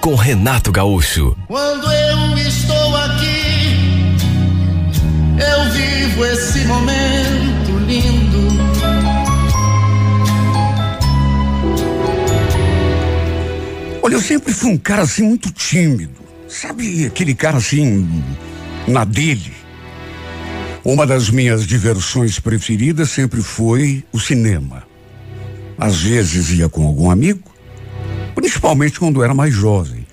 com Renato Gaúcho. Quando eu estou aqui, eu vivo esse momento lindo. Olha, eu sempre fui um cara assim muito tímido. Sabe aquele cara assim, na dele? Uma das minhas diversões preferidas sempre foi o cinema. Às vezes ia com algum amigo, principalmente quando era mais jovem.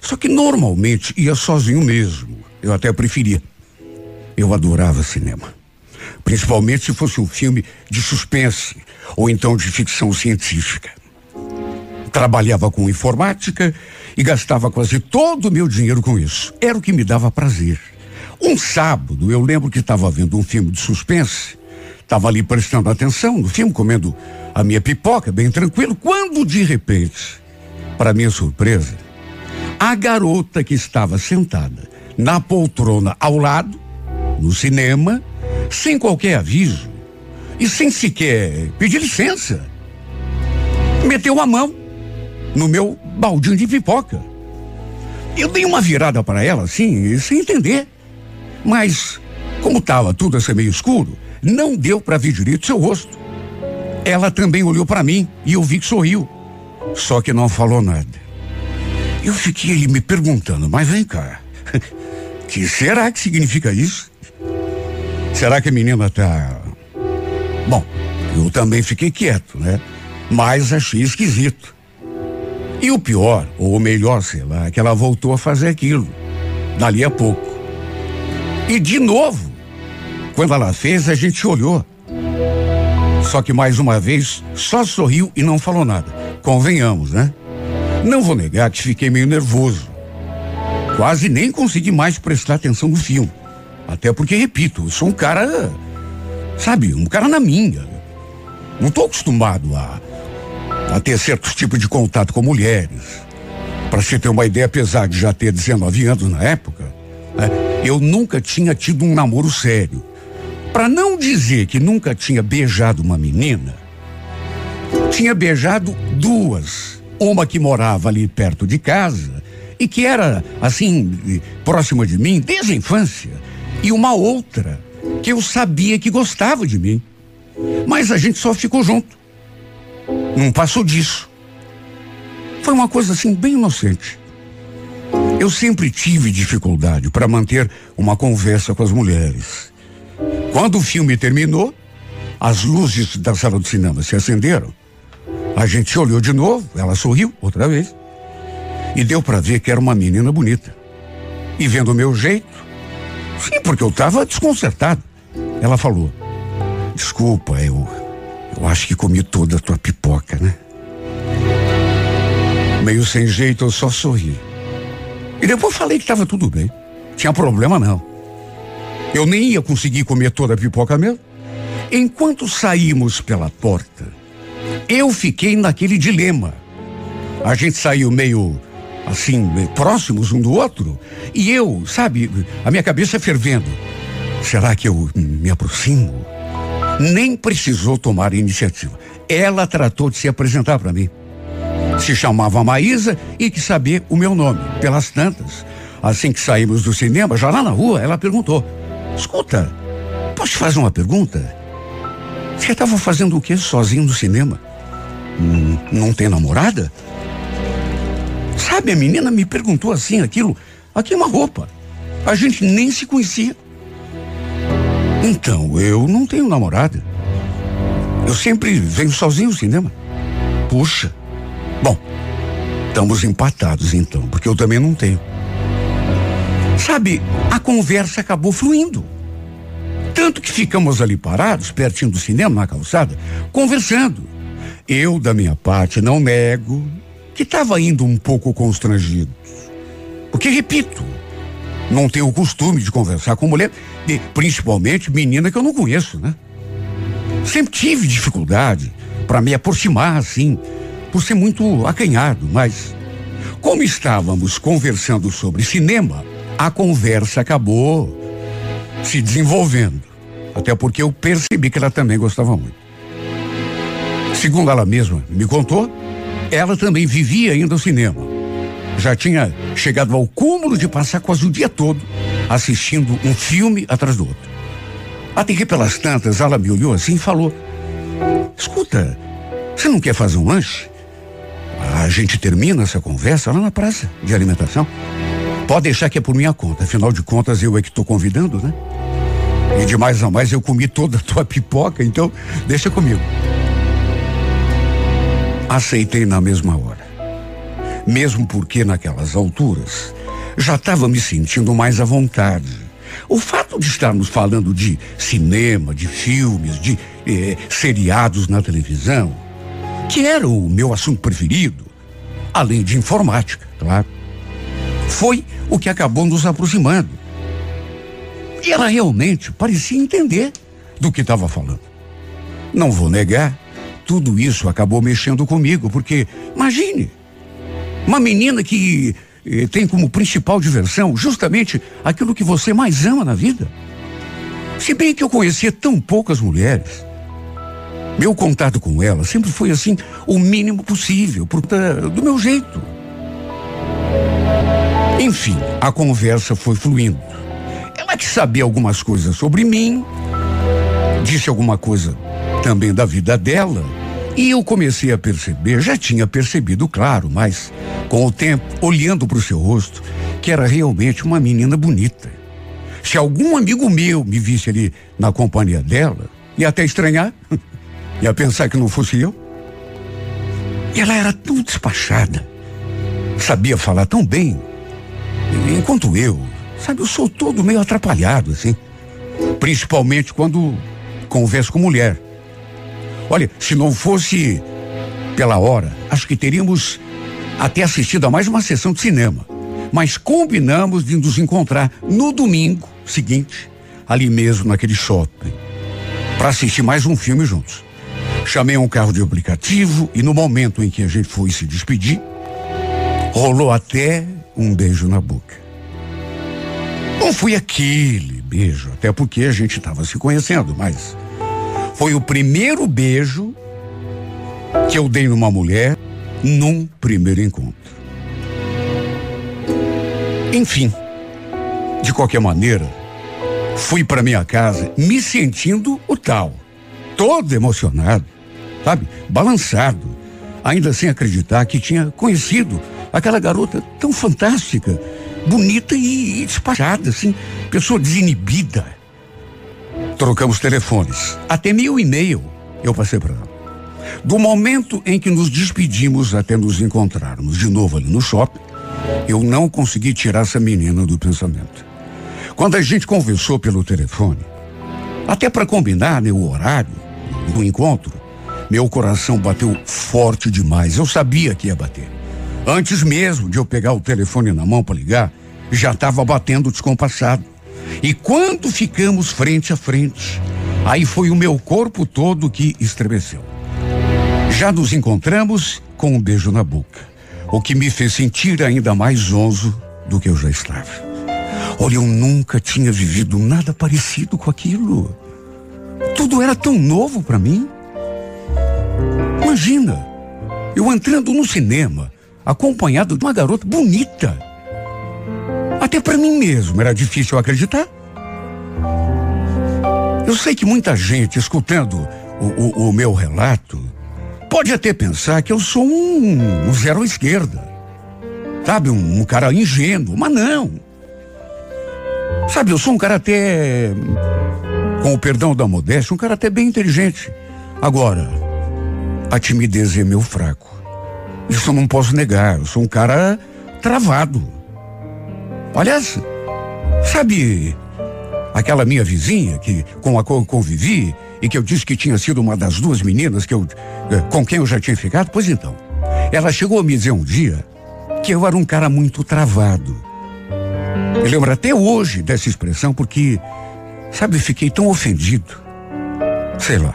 Só que normalmente ia sozinho mesmo. Eu até preferia. Eu adorava cinema. Principalmente se fosse um filme de suspense ou então de ficção científica. Trabalhava com informática e gastava quase todo o meu dinheiro com isso. Era o que me dava prazer. Um sábado, eu lembro que estava vendo um filme de suspense, estava ali prestando atenção no filme, comendo a minha pipoca, bem tranquilo, quando de repente, para minha surpresa, a garota que estava sentada na poltrona ao lado, no cinema, sem qualquer aviso e sem sequer pedir licença, meteu a mão no meu baldinho de pipoca. Eu dei uma virada para ela, assim, sem entender. Mas, como estava tudo assim meio escuro, não deu para ver direito seu rosto. Ela também olhou para mim e eu vi que sorriu. Só que não falou nada. Eu fiquei ali me perguntando, mas vem cá. Que será que significa isso? Será que a menina tá. Bom, eu também fiquei quieto, né? Mas achei esquisito. E o pior, ou o melhor, sei lá, é que ela voltou a fazer aquilo. Dali a pouco. E de novo, quando ela fez, a gente olhou. Só que mais uma vez, só sorriu e não falou nada. Convenhamos, né? Não vou negar que fiquei meio nervoso. Quase nem consegui mais prestar atenção no filme. Até porque, repito, eu sou um cara, sabe, um cara na minha. Não estou acostumado a, a ter certos tipos de contato com mulheres. Para você ter uma ideia, apesar de já ter 19 anos na época, né, eu nunca tinha tido um namoro sério. Para não dizer que nunca tinha beijado uma menina, tinha beijado duas. Uma que morava ali perto de casa e que era, assim, próxima de mim desde a infância. E uma outra que eu sabia que gostava de mim. Mas a gente só ficou junto. Não passou disso. Foi uma coisa assim bem inocente. Eu sempre tive dificuldade para manter uma conversa com as mulheres. Quando o filme terminou, as luzes da sala de cinema se acenderam. A gente olhou de novo, ela sorriu outra vez. E deu para ver que era uma menina bonita. E vendo o meu jeito, sim, porque eu estava desconcertado. Ela falou: Desculpa, eu. Eu acho que comi toda a tua pipoca, né? Meio sem jeito, eu só sorri. E depois falei que estava tudo bem. Tinha problema não. Eu nem ia conseguir comer toda a pipoca mesmo. Enquanto saímos pela porta, eu fiquei naquele dilema. A gente saiu meio assim, próximos um do outro, e eu, sabe, a minha cabeça fervendo. Será que eu me aproximo? Nem precisou tomar iniciativa. Ela tratou de se apresentar para mim. Se chamava Maísa e quis saber o meu nome, pelas tantas. Assim que saímos do cinema, já lá na rua, ela perguntou: Escuta, posso te fazer uma pergunta? Você estava fazendo o que sozinho no cinema? Não tem namorada? Sabe, a menina me perguntou assim aquilo, aqui é uma roupa. A gente nem se conhecia. Então, eu não tenho namorada. Eu sempre venho sozinho ao cinema. Puxa. Bom, estamos empatados então, porque eu também não tenho. Sabe, a conversa acabou fluindo. Tanto que ficamos ali parados, pertinho do cinema, na calçada, conversando. Eu, da minha parte, não nego que estava indo um pouco constrangido. Porque, repito, Não tenho o costume de conversar com mulher, principalmente menina que eu não conheço, né? Sempre tive dificuldade para me aproximar assim, por ser muito acanhado, mas como estávamos conversando sobre cinema, a conversa acabou se desenvolvendo. Até porque eu percebi que ela também gostava muito. Segundo ela mesma me contou, ela também vivia ainda o cinema. Já tinha chegado ao cúmulo de passar quase o dia todo assistindo um filme atrás do outro. Até que pelas tantas ela me olhou assim e falou: Escuta, você não quer fazer um lanche? A gente termina essa conversa lá na praça de alimentação. Pode deixar que é por minha conta, afinal de contas eu é que estou convidando, né? E de mais a mais eu comi toda a tua pipoca, então deixa comigo. Aceitei na mesma hora. Mesmo porque naquelas alturas já estava me sentindo mais à vontade. O fato de estarmos falando de cinema, de filmes, de eh, seriados na televisão, que era o meu assunto preferido, além de informática, claro, foi o que acabou nos aproximando. E ela realmente parecia entender do que estava falando. Não vou negar, tudo isso acabou mexendo comigo, porque imagine, uma menina que eh, tem como principal diversão justamente aquilo que você mais ama na vida. Se bem que eu conhecia tão poucas mulheres, meu contato com ela sempre foi assim, o mínimo possível, por, do meu jeito. Enfim, a conversa foi fluindo. Ela que sabia algumas coisas sobre mim, disse alguma coisa também da vida dela, e eu comecei a perceber, já tinha percebido, claro, mas com o tempo, olhando para o seu rosto, que era realmente uma menina bonita. Se algum amigo meu me visse ali na companhia dela, ia até estranhar, ia pensar que não fosse eu. E ela era tão despachada, sabia falar tão bem, enquanto eu, Sabe, eu sou todo meio atrapalhado, assim. Principalmente quando converso com mulher. Olha, se não fosse pela hora, acho que teríamos até assistido a mais uma sessão de cinema. Mas combinamos de nos encontrar no domingo seguinte, ali mesmo naquele shopping, para assistir mais um filme juntos. Chamei um carro de aplicativo e no momento em que a gente foi se despedir, rolou até um beijo na boca. Não foi aquele beijo, até porque a gente estava se conhecendo, mas foi o primeiro beijo que eu dei numa mulher num primeiro encontro. Enfim, de qualquer maneira, fui para minha casa me sentindo o tal, todo emocionado, sabe, balançado, ainda sem acreditar que tinha conhecido aquela garota tão fantástica bonita e, e assim, pessoa desinibida. Trocamos telefones. Até meu e-mail eu passei para ela. Do momento em que nos despedimos até nos encontrarmos de novo ali no shopping, eu não consegui tirar essa menina do pensamento. Quando a gente conversou pelo telefone, até para combinar né, o horário do encontro, meu coração bateu forte demais. Eu sabia que ia bater. Antes mesmo de eu pegar o telefone na mão para ligar, já estava batendo descompassado. E quando ficamos frente a frente, aí foi o meu corpo todo que estremeceu. Já nos encontramos com um beijo na boca, o que me fez sentir ainda mais zonzo do que eu já estava. Olha, eu nunca tinha vivido nada parecido com aquilo. Tudo era tão novo para mim. Imagina, eu entrando no cinema, acompanhado de uma garota bonita. Até para mim mesmo era difícil acreditar. Eu sei que muita gente escutando o, o, o meu relato pode até pensar que eu sou um, um zero à esquerda. Sabe, um, um cara ingênuo, mas não. Sabe, eu sou um cara até, com o perdão da modéstia, um cara até bem inteligente. Agora, a timidez é meu fraco. Isso eu não posso negar. Eu sou um cara travado. Aliás, sabe aquela minha vizinha que com a qual convivi e que eu disse que tinha sido uma das duas meninas que eu, eh, com quem eu já tinha ficado? Pois então, ela chegou a me dizer um dia que eu era um cara muito travado. Me lembro até hoje dessa expressão porque, sabe, fiquei tão ofendido. Sei lá.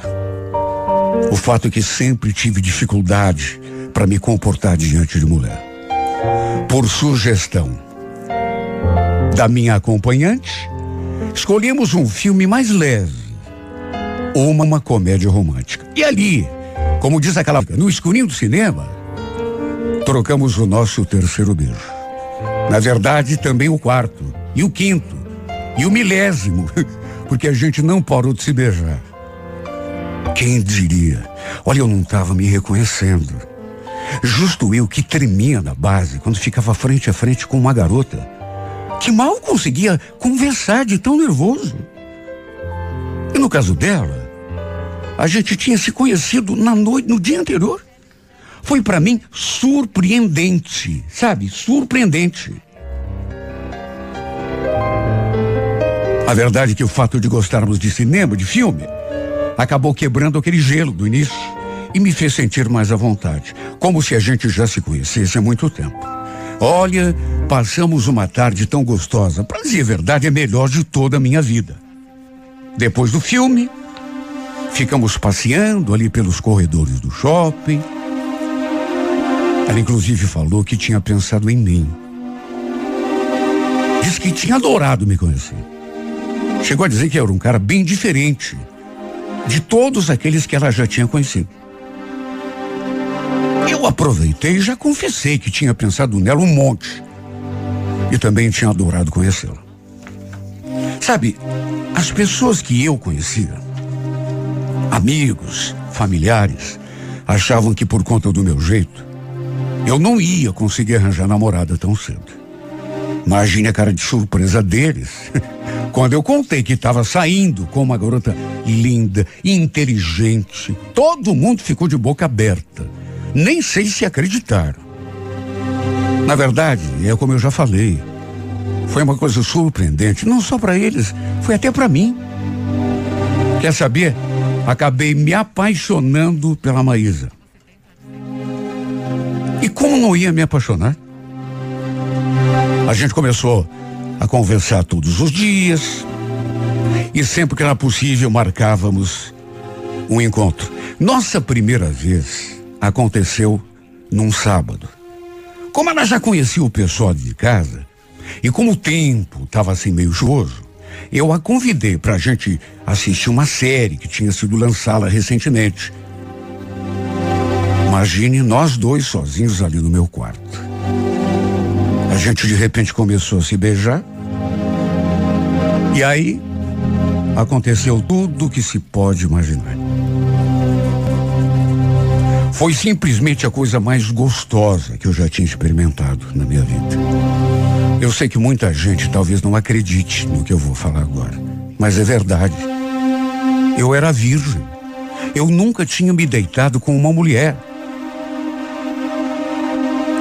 O fato é que sempre tive dificuldade para me comportar diante de mulher. Por sugestão da minha acompanhante, escolhemos um filme mais leve ou uma, uma comédia romântica. E ali, como diz aquela no escurinho do cinema, trocamos o nosso terceiro beijo. Na verdade, também o quarto, e o quinto, e o milésimo, porque a gente não parou de se beijar. Quem diria? Olha, eu não estava me reconhecendo. Justo eu que tremia na base quando ficava frente a frente com uma garota que mal conseguia conversar de tão nervoso. E no caso dela, a gente tinha se conhecido na noite, no dia anterior. Foi para mim surpreendente, sabe? Surpreendente. A verdade é que o fato de gostarmos de cinema, de filme, acabou quebrando aquele gelo do início e me fez sentir mais à vontade, como se a gente já se conhecesse há muito tempo. Olha, passamos uma tarde tão gostosa, para dizer a verdade, é melhor de toda a minha vida. Depois do filme, ficamos passeando ali pelos corredores do shopping. Ela inclusive falou que tinha pensado em mim. Diz que tinha adorado me conhecer. Chegou a dizer que eu era um cara bem diferente de todos aqueles que ela já tinha conhecido. Eu aproveitei e já confessei que tinha pensado nela um monte. E também tinha adorado conhecê-la. Sabe, as pessoas que eu conhecia, amigos, familiares, achavam que por conta do meu jeito, eu não ia conseguir arranjar namorada tão cedo. Imagine a cara de surpresa deles quando eu contei que estava saindo com uma garota linda, inteligente. Todo mundo ficou de boca aberta. Nem sei se acreditaram. Na verdade, é como eu já falei, foi uma coisa surpreendente, não só para eles, foi até para mim. Quer saber? Acabei me apaixonando pela Maísa. E como não ia me apaixonar? A gente começou a conversar todos os dias e sempre que era possível marcávamos um encontro. Nossa primeira vez aconteceu num sábado. Como ela já conhecia o pessoal de casa e como o tempo estava assim meio chuvoso, eu a convidei para a gente assistir uma série que tinha sido lançada recentemente. Imagine nós dois sozinhos ali no meu quarto. A gente de repente começou a se beijar. E aí aconteceu tudo o que se pode imaginar. Foi simplesmente a coisa mais gostosa que eu já tinha experimentado na minha vida. Eu sei que muita gente talvez não acredite no que eu vou falar agora, mas é verdade. Eu era virgem. Eu nunca tinha me deitado com uma mulher.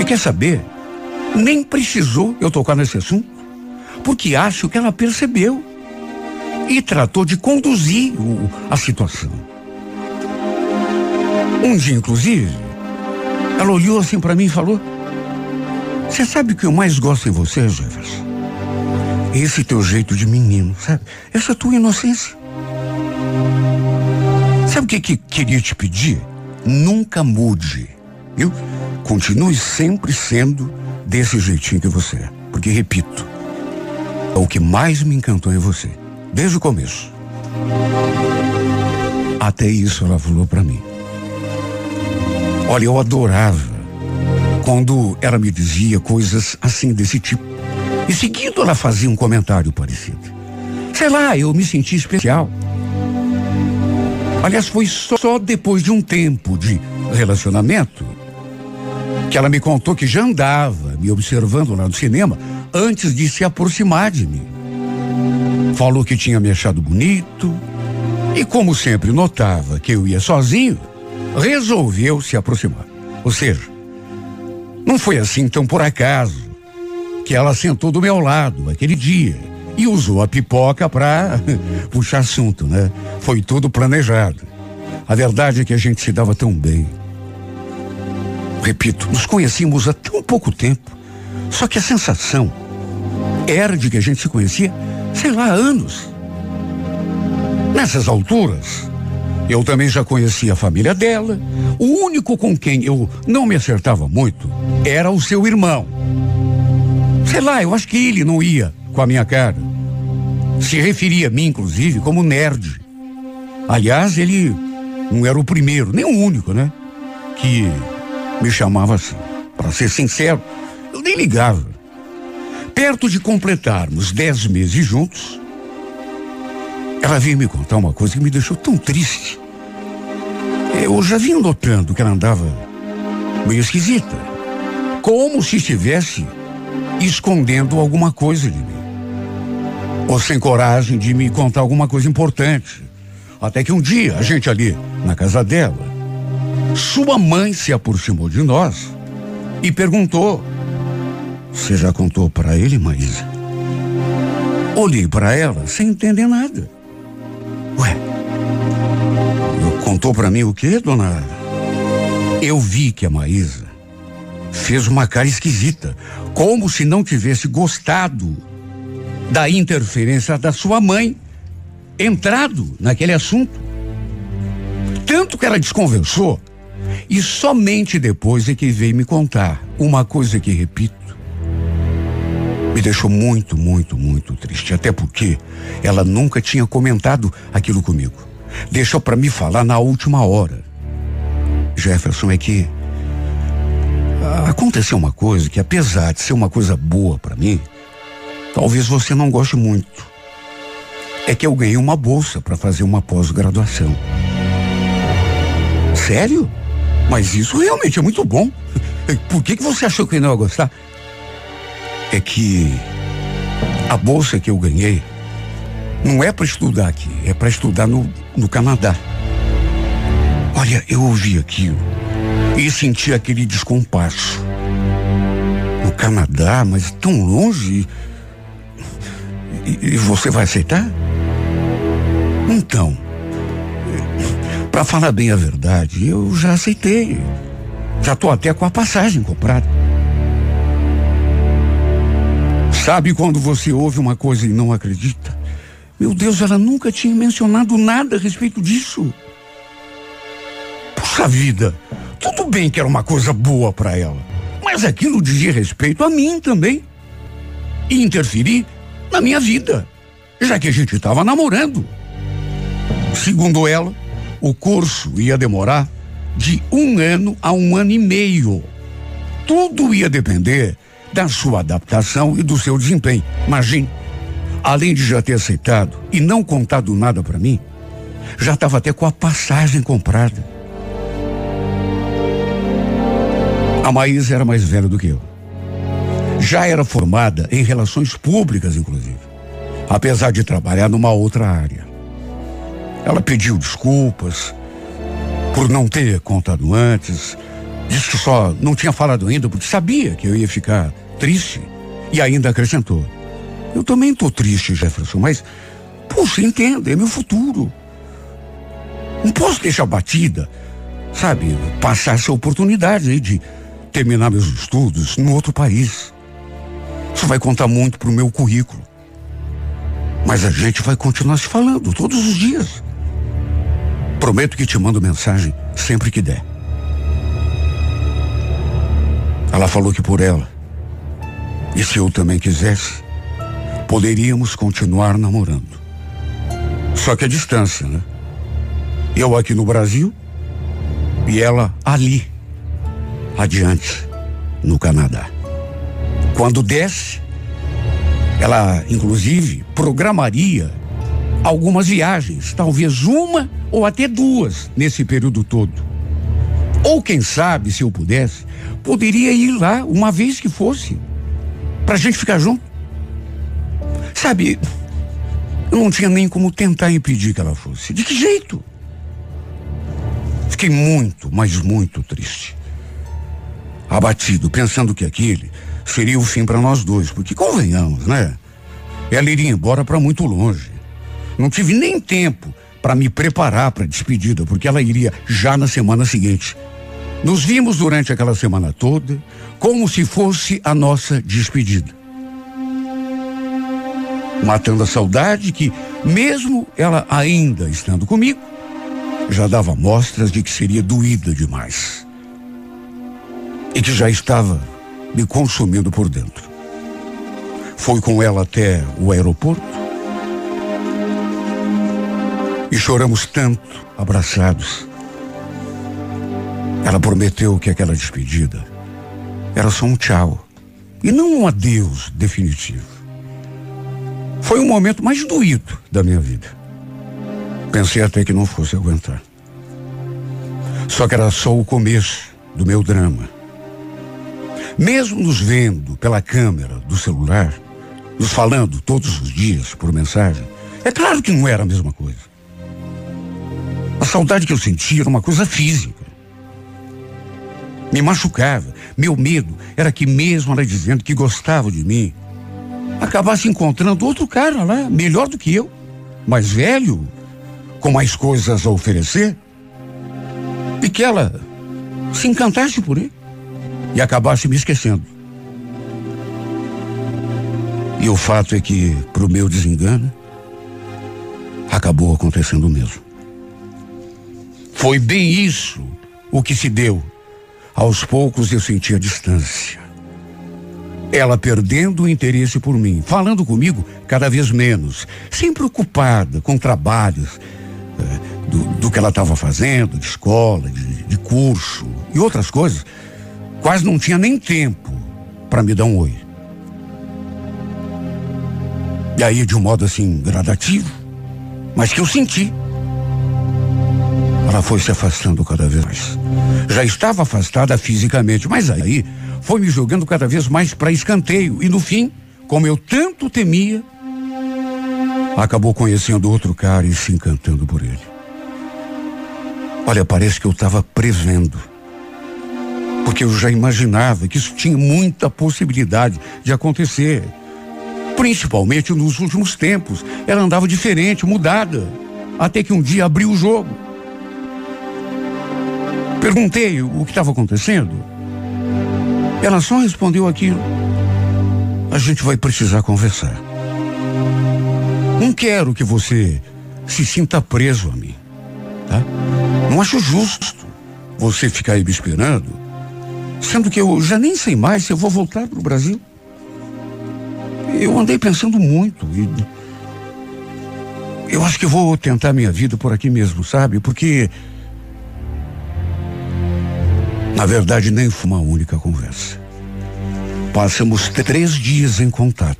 E quer saber? Nem precisou eu tocar nesse assunto, porque acho que ela percebeu e tratou de conduzir o, a situação. Um dia, inclusive, ela olhou assim para mim e falou: Você sabe o que eu mais gosto em você, Jefferson? Esse teu jeito de menino, sabe? Essa tua inocência. Sabe o que, que queria te pedir? Nunca mude, viu? Continue sempre sendo desse jeitinho que você é. Porque, repito, é o que mais me encantou em você, desde o começo. Até isso ela falou para mim. Olha, eu adorava quando ela me dizia coisas assim desse tipo. E seguindo ela fazia um comentário parecido. Sei lá, eu me senti especial. Aliás, foi só depois de um tempo de relacionamento que ela me contou que já andava me observando lá no cinema antes de se aproximar de mim. Falou que tinha me achado bonito e, como sempre notava que eu ia sozinho, resolveu se aproximar. Ou seja, não foi assim tão por acaso que ela sentou do meu lado aquele dia e usou a pipoca para puxar assunto, né? Foi tudo planejado. A verdade é que a gente se dava tão bem repito, nos conhecíamos há tão pouco tempo. Só que a sensação Era de que a gente se conhecia, sei lá, há anos. Nessas alturas, eu também já conhecia a família dela. O único com quem eu não me acertava muito era o seu irmão. Sei lá, eu acho que ele não ia com a minha cara. Se referia a mim, inclusive, como nerd. Aliás, ele não era o primeiro, nem o único, né? Que me chamava assim. Para ser sincero, eu nem ligava. Perto de completarmos dez meses juntos, ela veio me contar uma coisa que me deixou tão triste. Eu já vinha notando que ela andava meio esquisita. Como se estivesse escondendo alguma coisa de mim. Ou sem coragem de me contar alguma coisa importante. Até que um dia, a gente ali na casa dela, sua mãe se aproximou de nós e perguntou: Você já contou para ele, Maísa? Olhei para ela sem entender nada. Ué, contou para mim o quê, dona? Eu vi que a Maísa fez uma cara esquisita, como se não tivesse gostado da interferência da sua mãe entrado naquele assunto. Tanto que ela desconversou e somente depois é que veio me contar uma coisa que repito. Me deixou muito, muito, muito triste. Até porque ela nunca tinha comentado aquilo comigo. Deixou para me falar na última hora. Jefferson, é que aconteceu uma coisa que, apesar de ser uma coisa boa para mim, talvez você não goste muito. É que eu ganhei uma bolsa para fazer uma pós-graduação. Sério? Mas isso realmente é muito bom. Por que, que você achou que eu não ia gostar? É que a bolsa que eu ganhei não é para estudar aqui, é para estudar no, no Canadá. Olha, eu ouvi aquilo e senti aquele descompasso. No Canadá, mas tão longe. E, e você vai aceitar? Então, para falar bem a verdade, eu já aceitei. Já tô até com a passagem comprada. Sabe quando você ouve uma coisa e não acredita? Meu Deus, ela nunca tinha mencionado nada a respeito disso. Puxa vida, tudo bem que era uma coisa boa para ela, mas aquilo dizia respeito a mim também. E interferir na minha vida, já que a gente estava namorando. Segundo ela, o curso ia demorar de um ano a um ano e meio. Tudo ia depender da sua adaptação e do seu desempenho. Imagine, além de já ter aceitado e não contado nada para mim, já estava até com a passagem comprada. A Maísa era mais velha do que eu. Já era formada em relações públicas, inclusive, apesar de trabalhar numa outra área. Ela pediu desculpas por não ter contado antes. Disse que só não tinha falado ainda porque sabia que eu ia ficar triste. E ainda acrescentou: Eu também estou triste, Jefferson, mas, puxa, entenda, é meu futuro. Não posso deixar batida, sabe, passar essa oportunidade aí de terminar meus estudos no outro país. Isso vai contar muito pro meu currículo. Mas a gente vai continuar se falando todos os dias. Prometo que te mando mensagem sempre que der. Ela falou que por ela, e se eu também quisesse, poderíamos continuar namorando. Só que a distância, né? Eu aqui no Brasil e ela ali, adiante, no Canadá. Quando desce, ela inclusive programaria algumas viagens, talvez uma ou até duas nesse período todo. Ou quem sabe, se eu pudesse, poderia ir lá uma vez que fosse pra gente ficar junto. Sabe, eu não tinha nem como tentar impedir que ela fosse. De que jeito? Fiquei muito, mas muito triste. Abatido, pensando que aquele seria o fim para nós dois, porque convenhamos, né? Ela iria embora para muito longe. Não tive nem tempo para me preparar para a despedida, porque ela iria já na semana seguinte. Nos vimos durante aquela semana toda, como se fosse a nossa despedida. matando a saudade que, mesmo ela ainda estando comigo, já dava mostras de que seria doída demais. E que já estava me consumindo por dentro. Foi com ela até o aeroporto e choramos tanto, abraçados. Ela prometeu que aquela despedida era só um tchau e não um adeus definitivo. Foi o momento mais doído da minha vida. Pensei até que não fosse aguentar. Só que era só o começo do meu drama. Mesmo nos vendo pela câmera do celular, nos falando todos os dias por mensagem, é claro que não era a mesma coisa. A saudade que eu sentia era uma coisa física. Me machucava. Meu medo era que, mesmo ela dizendo que gostava de mim, acabasse encontrando outro cara lá, melhor do que eu, mais velho, com mais coisas a oferecer, e que ela se encantasse por ele e acabasse me esquecendo. E o fato é que, para o meu desengano, acabou acontecendo o mesmo. Foi bem isso o que se deu. Aos poucos eu senti a distância. Ela perdendo o interesse por mim, falando comigo cada vez menos, sempre ocupada com trabalhos eh, do, do, que ela estava fazendo, de escola, de, de curso e outras coisas. Quase não tinha nem tempo para me dar um oi. E aí, de um modo assim, gradativo, mas que eu senti. Ela foi se afastando cada vez mais. Já estava afastada fisicamente, mas aí foi me jogando cada vez mais para escanteio. E no fim, como eu tanto temia, acabou conhecendo outro cara e se encantando por ele. Olha, parece que eu estava prevendo. Porque eu já imaginava que isso tinha muita possibilidade de acontecer. Principalmente nos últimos tempos. Ela andava diferente, mudada. Até que um dia abriu o jogo. Perguntei o que estava acontecendo. Ela só respondeu aquilo. A gente vai precisar conversar. Não quero que você se sinta preso a mim, tá? Não acho justo você ficar aí me esperando, sendo que eu já nem sei mais se eu vou voltar para o Brasil. Eu andei pensando muito e eu acho que vou tentar minha vida por aqui mesmo, sabe? Porque na verdade, nem foi uma única conversa. Passamos três dias em contato.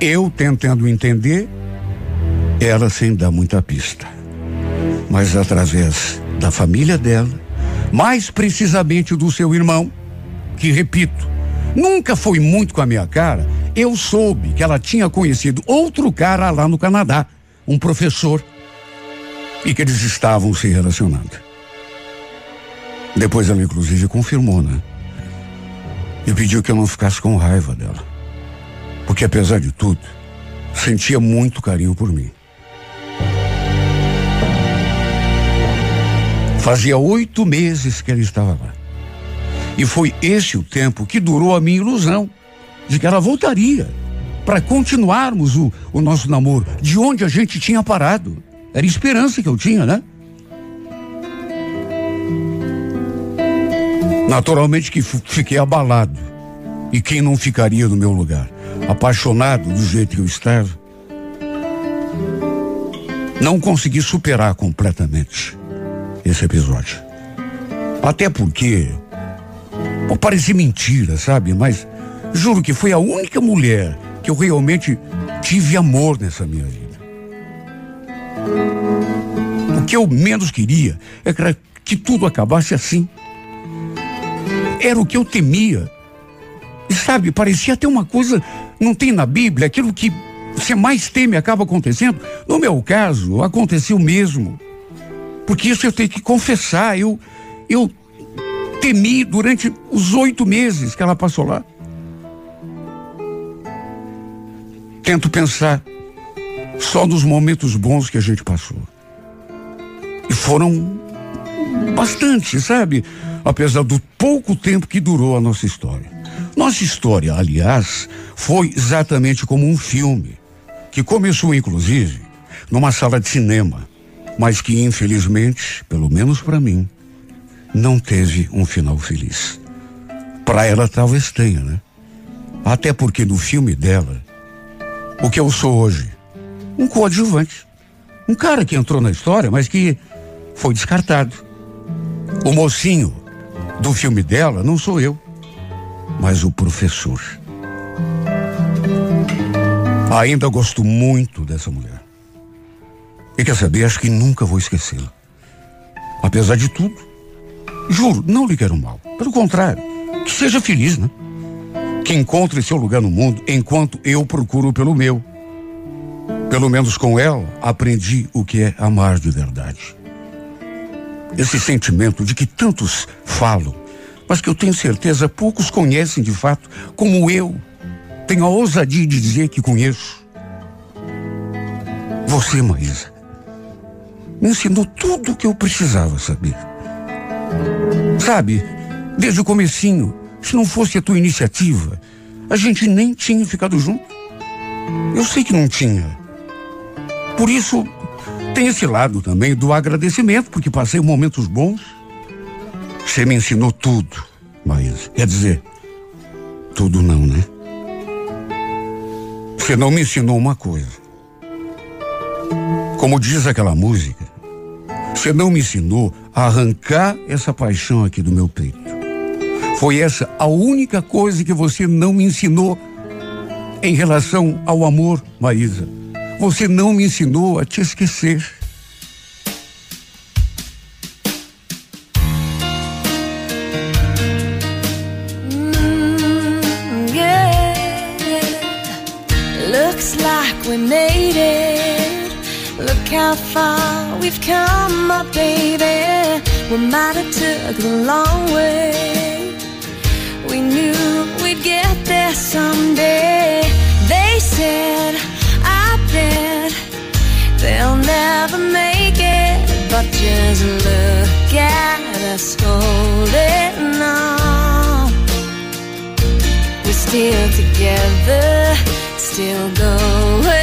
Eu tentando entender, ela sem dar muita pista. Mas através da família dela, mais precisamente do seu irmão, que repito, nunca foi muito com a minha cara, eu soube que ela tinha conhecido outro cara lá no Canadá, um professor, e que eles estavam se relacionando. Depois ela inclusive confirmou, né? E pediu que eu não ficasse com raiva dela. Porque apesar de tudo, sentia muito carinho por mim. Fazia oito meses que ela estava lá. E foi esse o tempo que durou a minha ilusão de que ela voltaria para continuarmos o, o nosso namoro de onde a gente tinha parado. Era esperança que eu tinha, né? Naturalmente que fiquei abalado. E quem não ficaria no meu lugar? Apaixonado do jeito que eu estava. Não consegui superar completamente esse episódio. Até porque pode parecer mentira, sabe? Mas juro que foi a única mulher que eu realmente tive amor nessa minha vida. O que eu menos queria é que tudo acabasse assim. Era o que eu temia. E sabe, parecia até uma coisa, não tem na Bíblia, aquilo que você mais teme acaba acontecendo. No meu caso, aconteceu mesmo. Porque isso eu tenho que confessar, eu, eu temi durante os oito meses que ela passou lá. Tento pensar só nos momentos bons que a gente passou. E foram bastante, sabe? Apesar do pouco tempo que durou a nossa história. Nossa história, aliás, foi exatamente como um filme. que começou inclusive numa sala de cinema, mas que infelizmente, pelo menos para mim, não teve um final feliz. Para ela talvez tenha, né? Até porque no filme dela, o que eu sou hoje, um coadjuvante, um cara que entrou na história, mas que foi descartado. O mocinho do filme dela não sou eu, mas o professor. Ainda gosto muito dessa mulher. E quer saber, acho que nunca vou esquecê-la. Apesar de tudo, juro, não lhe quero mal. Pelo contrário, que seja feliz, né? Que encontre seu lugar no mundo enquanto eu procuro pelo meu. Pelo menos com ela, aprendi o que é amar de verdade. Esse sentimento de que tantos falam, mas que eu tenho certeza poucos conhecem de fato, como eu tenho a ousadia de dizer que conheço. Você, Maísa, me ensinou tudo o que eu precisava saber. Sabe, desde o comecinho, se não fosse a tua iniciativa, a gente nem tinha ficado junto. Eu sei que não tinha. Por isso, tem esse lado também do agradecimento, porque passei momentos bons. Você me ensinou tudo, Maísa. Quer dizer, tudo não, né? Você não me ensinou uma coisa. Como diz aquela música, você não me ensinou a arrancar essa paixão aqui do meu peito. Foi essa a única coisa que você não me ensinou em relação ao amor, Maísa. Você não me ensinou a te esquecer. Mm, we made it. Look how far we've come, my baby. We might have took the long way. We knew we'd get there someday. They said, just look at us holding on. We're still together, still going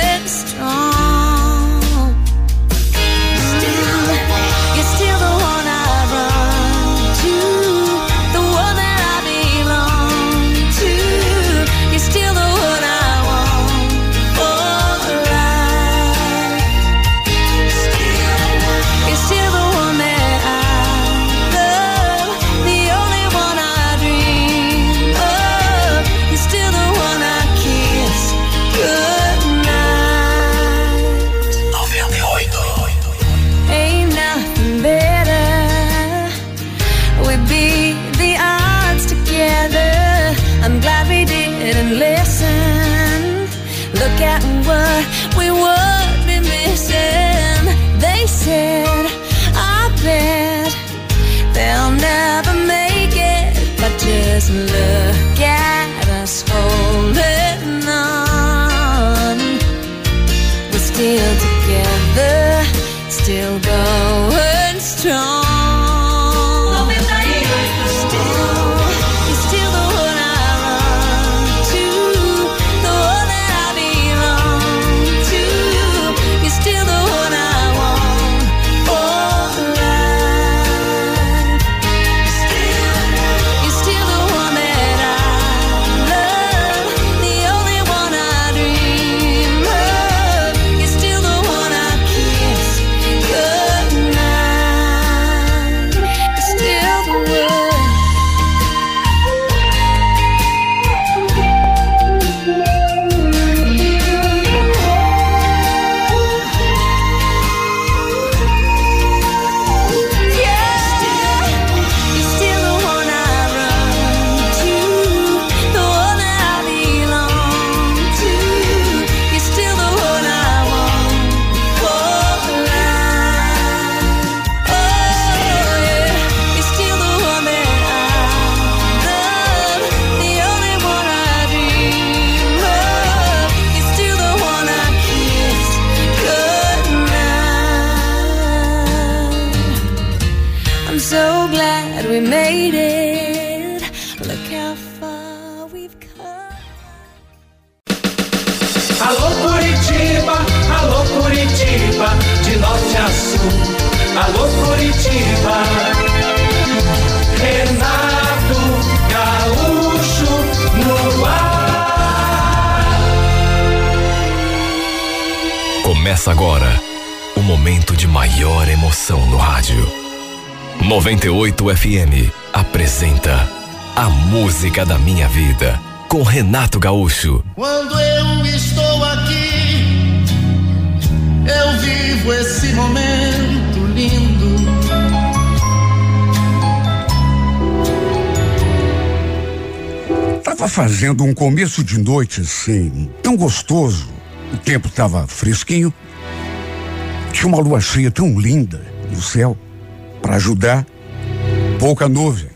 98 FM apresenta A Música da Minha Vida com Renato Gaúcho. Quando eu estou aqui, eu vivo esse momento lindo. Tava fazendo um começo de noite assim, tão gostoso. O tempo tava fresquinho. Tinha uma lua cheia tão linda no céu para ajudar. Pouca nuvem.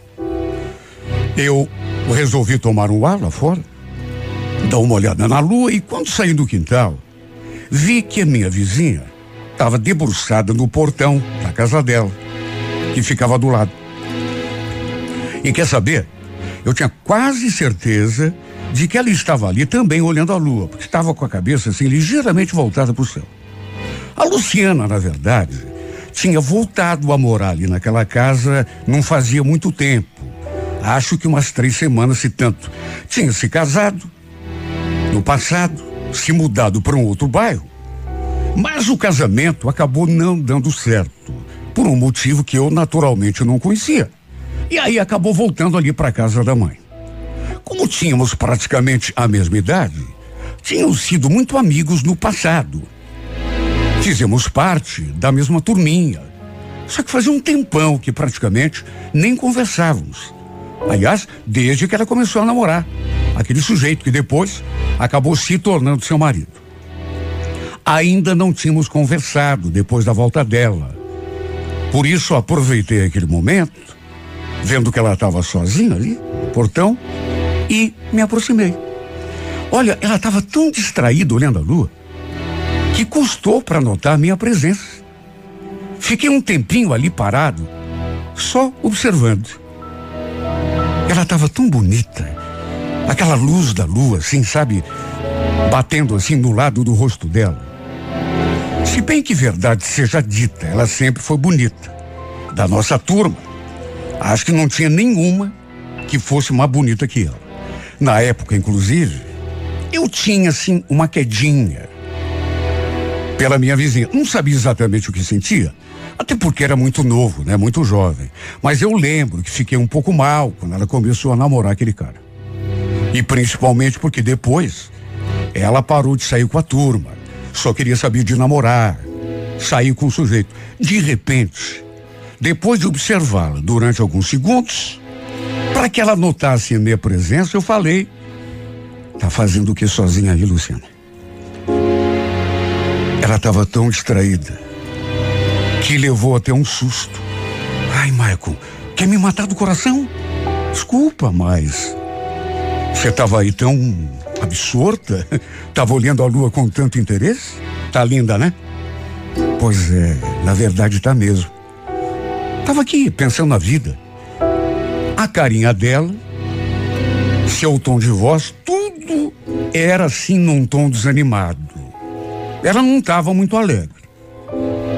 Eu resolvi tomar um ar lá fora, dar uma olhada na lua e quando saí do quintal, vi que a minha vizinha estava debruçada no portão da casa dela, que ficava do lado. E quer saber? Eu tinha quase certeza de que ela estava ali também olhando a lua, porque estava com a cabeça assim ligeiramente voltada para o céu. A Luciana, na verdade, tinha voltado a morar ali naquela casa não fazia muito tempo. Acho que umas três semanas, se tanto. Tinha se casado no passado, se mudado para um outro bairro. Mas o casamento acabou não dando certo, por um motivo que eu naturalmente não conhecia. E aí acabou voltando ali para casa da mãe. Como tínhamos praticamente a mesma idade, tínhamos sido muito amigos no passado. Fizemos parte da mesma turminha. Só que fazia um tempão que praticamente nem conversávamos. Aliás, desde que ela começou a namorar. Aquele sujeito que depois acabou se tornando seu marido. Ainda não tínhamos conversado depois da volta dela. Por isso aproveitei aquele momento, vendo que ela estava sozinha ali, no portão, e me aproximei. Olha, ela estava tão distraída olhando a lua que custou para notar minha presença. Fiquei um tempinho ali parado, só observando. Ela estava tão bonita, aquela luz da lua, assim, sabe, batendo assim no lado do rosto dela. Se bem que verdade seja dita, ela sempre foi bonita. Da nossa turma, acho que não tinha nenhuma que fosse mais bonita que ela. Na época, inclusive, eu tinha assim uma quedinha pela minha vizinha. Não sabia exatamente o que sentia, até porque era muito novo, né? Muito jovem. Mas eu lembro que fiquei um pouco mal quando ela começou a namorar aquele cara. E principalmente porque depois ela parou de sair com a turma. Só queria saber de namorar, sair com o sujeito. De repente, depois de observá-la durante alguns segundos, para que ela notasse a minha presença, eu falei: Tá fazendo o que sozinha aí, Luciana? Ela estava tão distraída que levou até um susto. Ai, Michael, quer me matar do coração? Desculpa, mas você estava aí tão absorta? Estava olhando a lua com tanto interesse? Tá linda, né? Pois é, na verdade tá mesmo. Tava aqui pensando na vida. A carinha dela, seu tom de voz, tudo era assim num tom desanimado. Ela não estava muito alegre.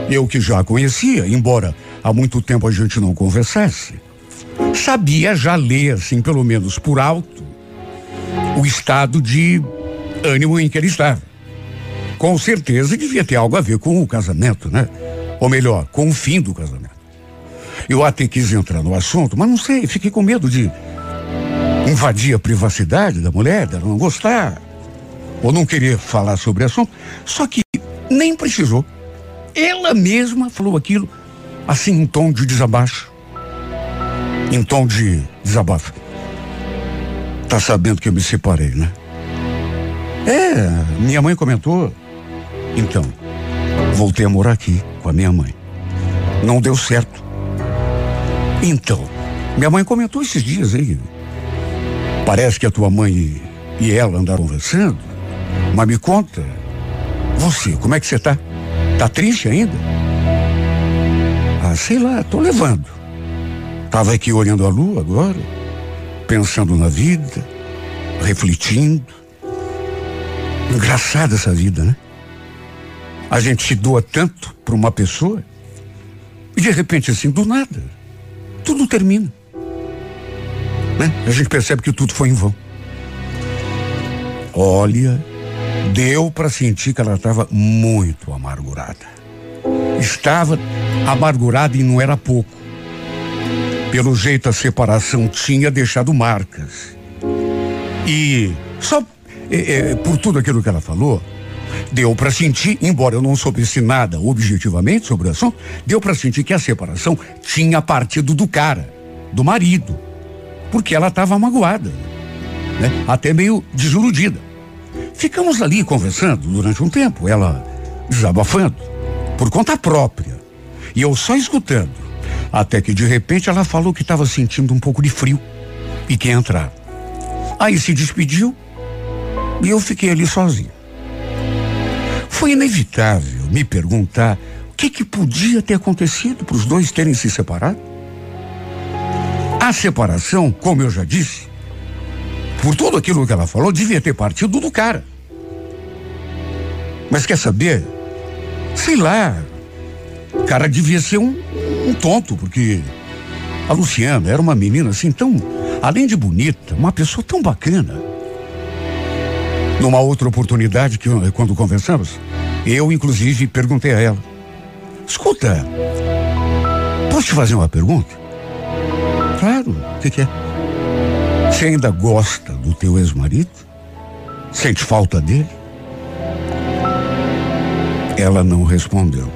Eu que já a conhecia, embora há muito tempo a gente não conversasse, sabia já ler, assim, pelo menos por alto, o estado de ânimo em que ele estava. Com certeza devia ter algo a ver com o casamento, né? Ou melhor, com o fim do casamento. Eu até quis entrar no assunto, mas não sei, fiquei com medo de invadir a privacidade da mulher, dela não gostar, ou não querer falar sobre o assunto. Só que nem precisou. Ela mesma falou aquilo, assim, em tom de desabaixo. Em tom de desabafo. Tá sabendo que eu me separei, né? É, minha mãe comentou. Então, voltei a morar aqui com a minha mãe. Não deu certo. Então, minha mãe comentou esses dias aí. Parece que a tua mãe e ela andaram conversando. Mas me conta, você, como é que você tá? Tá triste ainda? Ah, sei lá, tô levando. Tava aqui olhando a lua agora, pensando na vida, refletindo. Engraçada essa vida, né? A gente se doa tanto para uma pessoa e de repente assim, do nada, tudo termina. Né? A gente percebe que tudo foi em vão. Olha, Deu para sentir que ela estava muito amargurada. Estava amargurada e não era pouco. Pelo jeito, a separação tinha deixado marcas. E só é, é, por tudo aquilo que ela falou, deu para sentir, embora eu não soubesse nada objetivamente sobre o assunto, deu para sentir que a separação tinha partido do cara, do marido, porque ela estava magoada, né? até meio desiludida. Ficamos ali conversando durante um tempo, ela desabafando, por conta própria, e eu só escutando, até que de repente ela falou que estava sentindo um pouco de frio e que entrar. Aí se despediu e eu fiquei ali sozinho. Foi inevitável me perguntar o que, que podia ter acontecido para os dois terem se separado. A separação, como eu já disse, por tudo aquilo que ela falou, devia ter partido do cara. Mas quer saber? Sei lá. O cara devia ser um, um tonto, porque a Luciana era uma menina assim tão, além de bonita, uma pessoa tão bacana. Numa outra oportunidade que quando conversamos, eu inclusive perguntei a ela: "Escuta, posso te fazer uma pergunta?" "Claro, o que, que é?" "Você ainda gosta do teu ex-marido? Sente falta dele?" Ela não respondeu.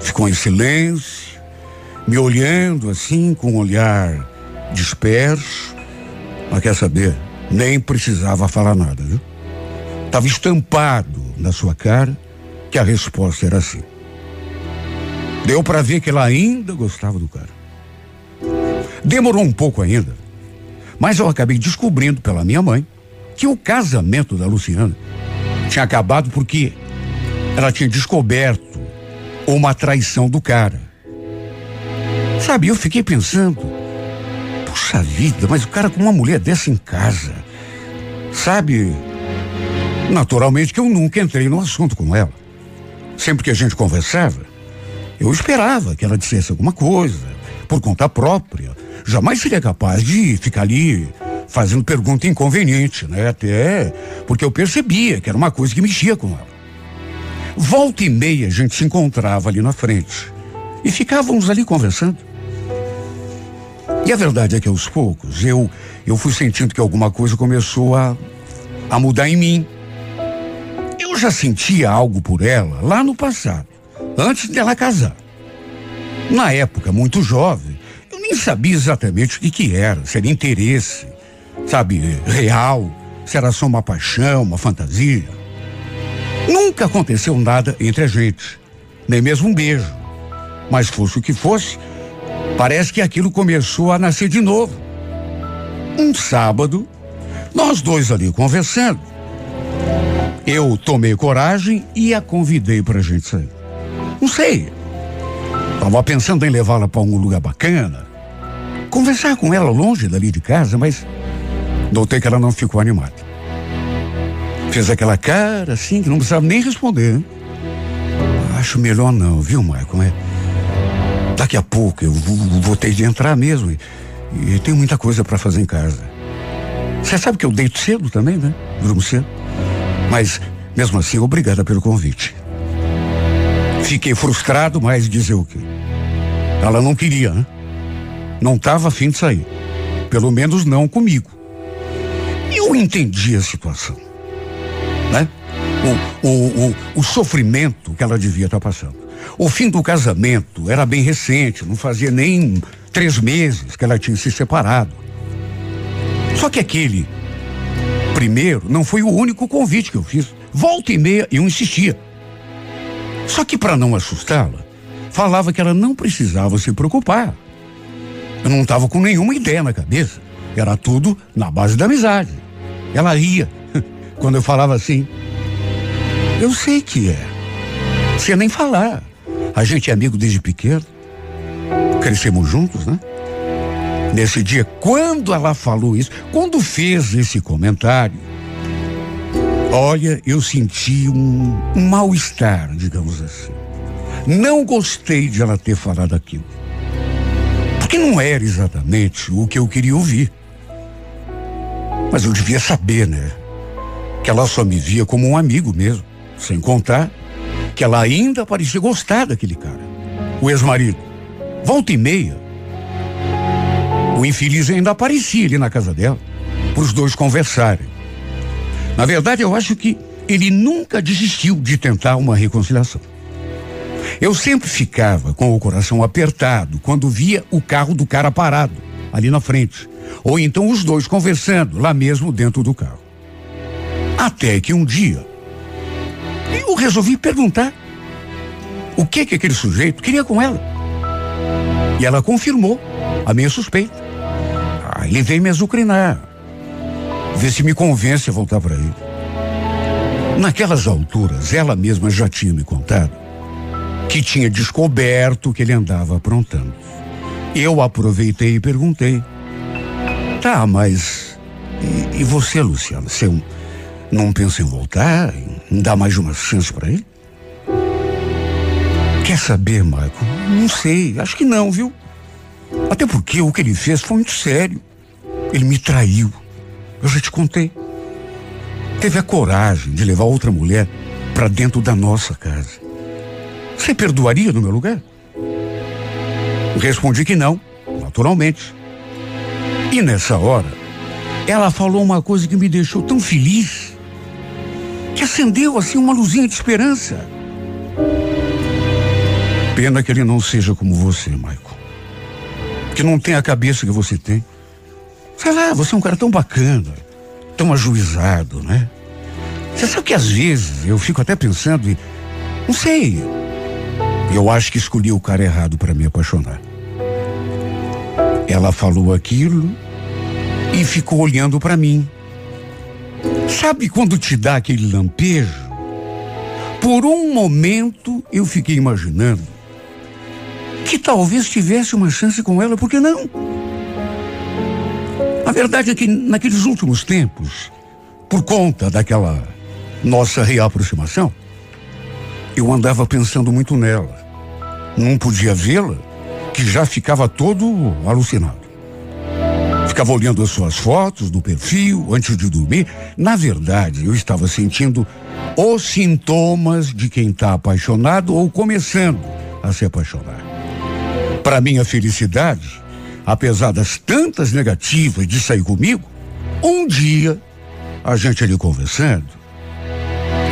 Ficou em silêncio, me olhando assim com um olhar disperso. Mas quer saber? Nem precisava falar nada, viu? Estava estampado na sua cara que a resposta era assim. Deu para ver que ela ainda gostava do cara. Demorou um pouco ainda, mas eu acabei descobrindo pela minha mãe que o casamento da Luciana tinha acabado porque ela tinha descoberto uma traição do cara. Sabe, eu fiquei pensando, puxa vida, mas o cara com uma mulher dessa em casa, sabe? Naturalmente que eu nunca entrei no assunto com ela. Sempre que a gente conversava, eu esperava que ela dissesse alguma coisa, por conta própria. Jamais seria capaz de ficar ali fazendo pergunta inconveniente, né? Até porque eu percebia que era uma coisa que mexia com ela. Volta e meia a gente se encontrava ali na frente e ficávamos ali conversando. E a verdade é que aos poucos eu eu fui sentindo que alguma coisa começou a a mudar em mim. Eu já sentia algo por ela lá no passado, antes dela casar. Na época, muito jovem, eu nem sabia exatamente o que, que era, se era interesse, sabe, real, se era só uma paixão, uma fantasia. Nunca aconteceu nada entre a gente, nem mesmo um beijo. Mas fosse o que fosse, parece que aquilo começou a nascer de novo. Um sábado, nós dois ali conversando. Eu tomei coragem e a convidei pra gente sair. Não sei. Tava pensando em levá-la para um lugar bacana. Conversar com ela longe dali de casa, mas notei que ela não ficou animada. Fez aquela cara assim que não precisava nem responder. hein? Acho melhor não, viu, Maicon? É, daqui a pouco eu vou ter de entrar mesmo e, e tenho muita coisa para fazer em casa. Você sabe que eu deito cedo também, né? Durmo cedo. Mas, mesmo assim, obrigada pelo convite. Fiquei frustrado, mas dizer o quê? Ela não queria, né? Não estava afim de sair. Pelo menos não comigo. Eu entendi a situação. Né? O, o, o, o sofrimento que ela devia estar passando. O fim do casamento era bem recente, não fazia nem três meses que ela tinha se separado. Só que aquele primeiro não foi o único convite que eu fiz. Volta e meia eu insistia. Só que para não assustá-la, falava que ela não precisava se preocupar. Eu não estava com nenhuma ideia na cabeça. Era tudo na base da amizade. Ela ria quando eu falava assim. Eu sei que é. Sem nem falar. A gente é amigo desde pequeno. Crescemos juntos, né? Nesse dia, quando ela falou isso, quando fez esse comentário, olha, eu senti um, um mal-estar, digamos assim. Não gostei de ela ter falado aquilo. Porque não era exatamente o que eu queria ouvir. Mas eu devia saber, né? que ela só me via como um amigo mesmo, sem contar que ela ainda parecia gostar daquele cara, o ex-marido. Volta e meia, o infeliz ainda aparecia ali na casa dela, para os dois conversarem. Na verdade, eu acho que ele nunca desistiu de tentar uma reconciliação. Eu sempre ficava com o coração apertado quando via o carro do cara parado, ali na frente. Ou então os dois conversando, lá mesmo dentro do carro. Até que um dia, eu resolvi perguntar o que que aquele sujeito queria com ela. E ela confirmou a minha suspeita. Ah, ele veio me azucrinar. Ver se me convence a voltar para ele. Naquelas alturas, ela mesma já tinha me contado que tinha descoberto que ele andava aprontando. Eu aproveitei e perguntei: Tá, mas. E, e você, Luciano? Você não pensa em voltar? Em dar mais uma chance para ele? Quer saber, Marco? Não sei, acho que não, viu? Até porque o que ele fez foi muito sério. Ele me traiu. Eu já te contei. Teve a coragem de levar outra mulher para dentro da nossa casa. Você perdoaria no meu lugar? Respondi que não, naturalmente. E nessa hora, ela falou uma coisa que me deixou tão feliz, que acendeu assim uma luzinha de esperança. Pena que ele não seja como você, Michael. Que não tem a cabeça que você tem. Sei lá, você é um cara tão bacana, tão ajuizado, né? Você sabe que às vezes eu fico até pensando e. Não sei. Eu acho que escolhi o cara errado para me apaixonar. Ela falou aquilo e ficou olhando para mim. Sabe quando te dá aquele lampejo? Por um momento eu fiquei imaginando que talvez tivesse uma chance com ela, por que não? A verdade é que naqueles últimos tempos, por conta daquela nossa reaproximação, eu andava pensando muito nela. Não podia vê-la, que já ficava todo alucinado. Ficava olhando as suas fotos no perfil antes de dormir. Na verdade, eu estava sentindo os sintomas de quem está apaixonado ou começando a se apaixonar. Para minha felicidade, apesar das tantas negativas de sair comigo, um dia, a gente ali conversando,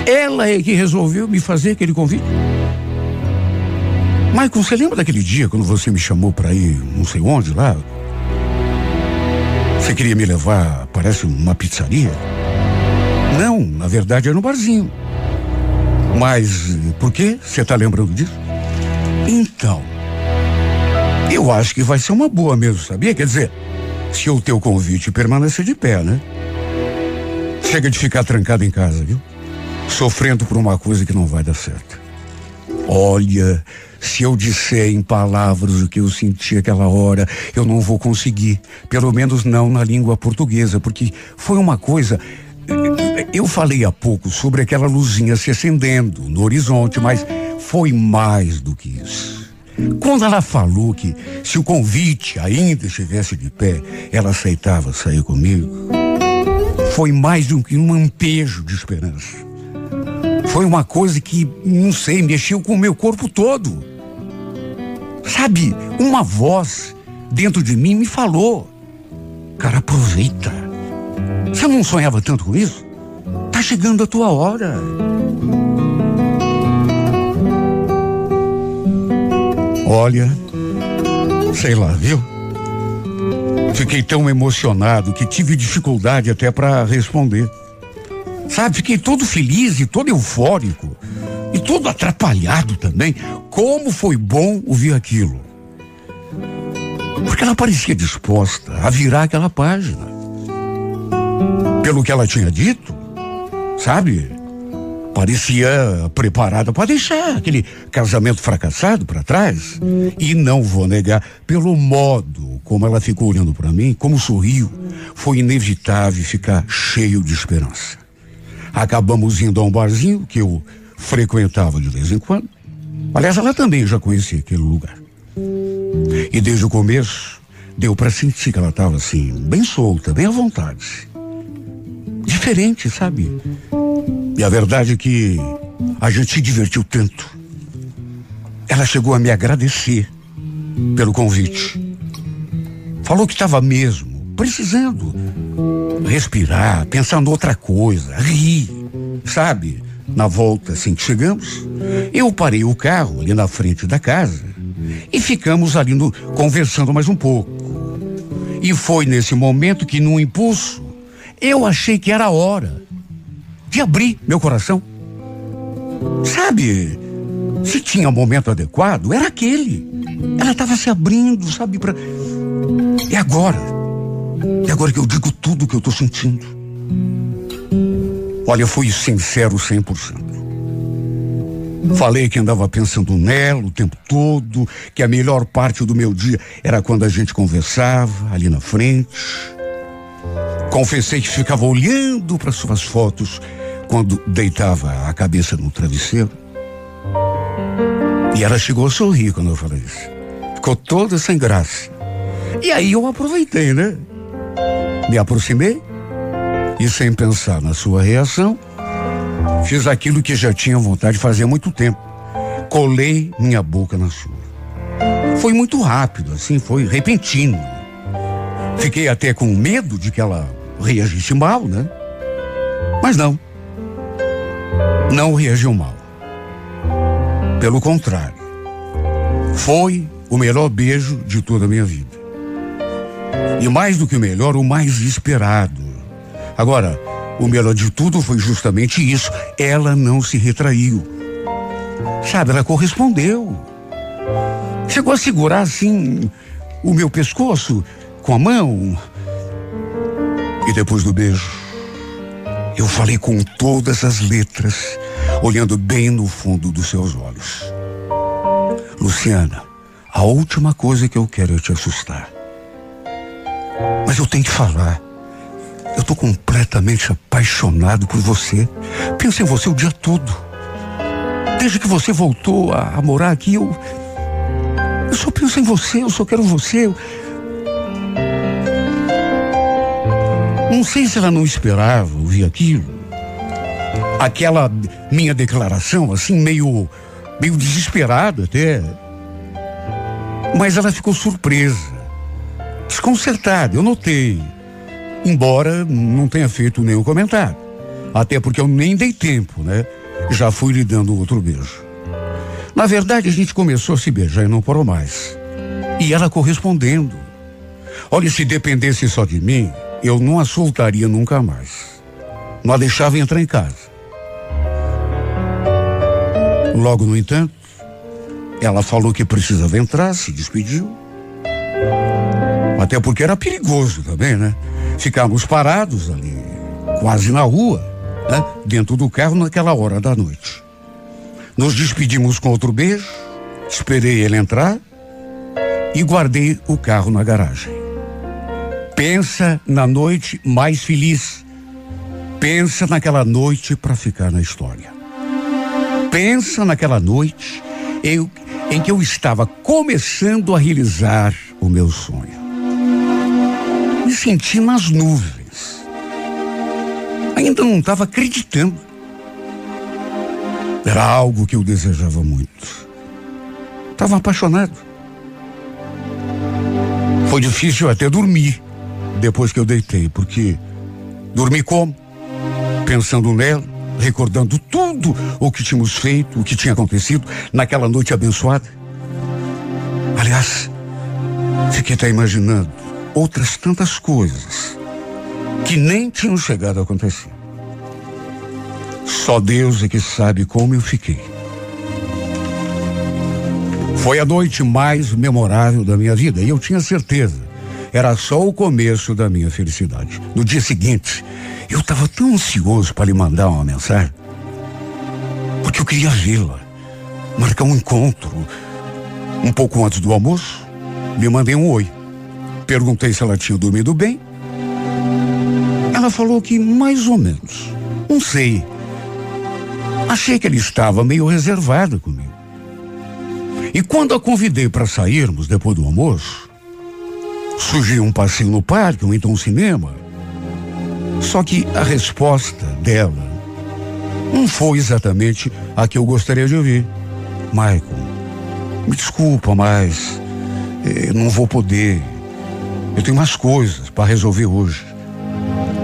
ela é que resolveu me fazer aquele convite. Michael, você lembra daquele dia quando você me chamou para ir não sei onde lá? Você queria me levar, parece uma pizzaria? Não, na verdade era um barzinho. Mas por que você está lembrando disso? Então, eu acho que vai ser uma boa mesmo, sabia? Quer dizer, se o teu convite permanecer de pé, né? Chega de ficar trancado em casa, viu? Sofrendo por uma coisa que não vai dar certo. Olha, se eu disser em palavras o que eu senti aquela hora, eu não vou conseguir. Pelo menos não na língua portuguesa, porque foi uma coisa. Eu falei há pouco sobre aquela luzinha se acendendo no horizonte, mas foi mais do que isso. Quando ela falou que se o convite ainda estivesse de pé, ela aceitava sair comigo, foi mais do que um lampejo de esperança. Foi uma coisa que, não sei, mexeu com o meu corpo todo. Sabe, uma voz dentro de mim me falou: Cara, aproveita. Você não sonhava tanto com isso? Tá chegando a tua hora. Olha, sei lá, viu? Fiquei tão emocionado que tive dificuldade até para responder. Sabe, fiquei todo feliz e todo eufórico. E todo atrapalhado também. Como foi bom ouvir aquilo. Porque ela parecia disposta a virar aquela página. Pelo que ela tinha dito, sabe? Parecia preparada para deixar aquele casamento fracassado para trás. E não vou negar, pelo modo como ela ficou olhando para mim, como sorriu, foi inevitável ficar cheio de esperança. Acabamos indo a um barzinho que eu frequentava de vez em quando. Aliás, ela também já conhecia aquele lugar. E desde o começo, deu para sentir que ela estava assim, bem solta, bem à vontade. diferente, sabe? E a verdade é que a gente se divertiu tanto. Ela chegou a me agradecer pelo convite. Falou que estava mesmo precisando respirar, pensar em outra coisa, rir, sabe? Na volta, assim que chegamos, eu parei o carro ali na frente da casa e ficamos ali no, conversando mais um pouco. E foi nesse momento que, num impulso, eu achei que era a hora de abrir meu coração. Sabe, se tinha um momento adequado, era aquele. Ela estava se abrindo, sabe, para. E agora? E agora que eu digo tudo que eu tô sentindo. Olha, eu fui sincero 100%. Falei que andava pensando nela o tempo todo, que a melhor parte do meu dia era quando a gente conversava ali na frente. Confessei que ficava olhando para suas fotos quando deitava a cabeça no travesseiro. E ela chegou a sorrir quando eu falei isso. Ficou toda sem graça. E aí eu aproveitei, né? Me aproximei e, sem pensar na sua reação, fiz aquilo que já tinha vontade de fazer há muito tempo. Colei minha boca na sua. Foi muito rápido, assim, foi repentino. Fiquei até com medo de que ela reagisse mal, né? Mas não. Não reagiu mal. Pelo contrário. Foi o melhor beijo de toda a minha vida. E mais do que o melhor, o mais esperado. Agora, o melhor de tudo foi justamente isso. Ela não se retraiu. Sabe, ela correspondeu. Chegou a segurar assim o meu pescoço com a mão. E depois do beijo, eu falei com todas as letras, olhando bem no fundo dos seus olhos. Luciana, a última coisa que eu quero é te assustar. Mas eu tenho que falar. Eu tô completamente apaixonado por você. Penso em você o dia todo. Desde que você voltou a, a morar aqui, eu. Eu só penso em você, eu só quero você. Não sei se ela não esperava ouvir aquilo. Aquela minha declaração, assim, meio. meio desesperada até. Mas ela ficou surpresa desconcertada, eu notei. Embora não tenha feito nenhum comentário. Até porque eu nem dei tempo, né? Já fui lhe dando outro beijo. Na verdade, a gente começou a se beijar e não parou mais. E ela correspondendo. Olha, se dependesse só de mim, eu não a soltaria nunca mais. Não a deixava entrar em casa. Logo, no entanto, ela falou que precisava entrar, se despediu. Até porque era perigoso também, né? Ficávamos parados ali, quase na rua, né? Dentro do carro naquela hora da noite. Nos despedimos com outro beijo, esperei ele entrar e guardei o carro na garagem. Pensa na noite mais feliz. Pensa naquela noite para ficar na história. Pensa naquela noite eu- em que eu estava começando a realizar o meu sonho me senti nas nuvens. Ainda não estava acreditando. Era algo que eu desejava muito. Estava apaixonado. Foi difícil até dormir depois que eu deitei, porque dormi como? Pensando nela, recordando tudo o que tínhamos feito, o que tinha acontecido naquela noite abençoada. Aliás, fiquei até imaginando outras tantas coisas que nem tinham chegado a acontecer. Só Deus é que sabe como eu fiquei. Foi a noite mais memorável da minha vida e eu tinha certeza. Era só o começo da minha felicidade. No dia seguinte, eu estava tão ansioso para lhe mandar uma mensagem. Porque eu queria vê-la, marcar um encontro. Um pouco antes do almoço, lhe mandei um oi. Perguntei se ela tinha dormido bem. Ela falou que mais ou menos. Não sei. Achei que ela estava meio reservada comigo. E quando a convidei para sairmos depois do almoço, surgiu um passeio no parque ou então um cinema. Só que a resposta dela não foi exatamente a que eu gostaria de ouvir. Michael, me desculpa, mas eh, não vou poder. Eu tenho umas coisas para resolver hoje.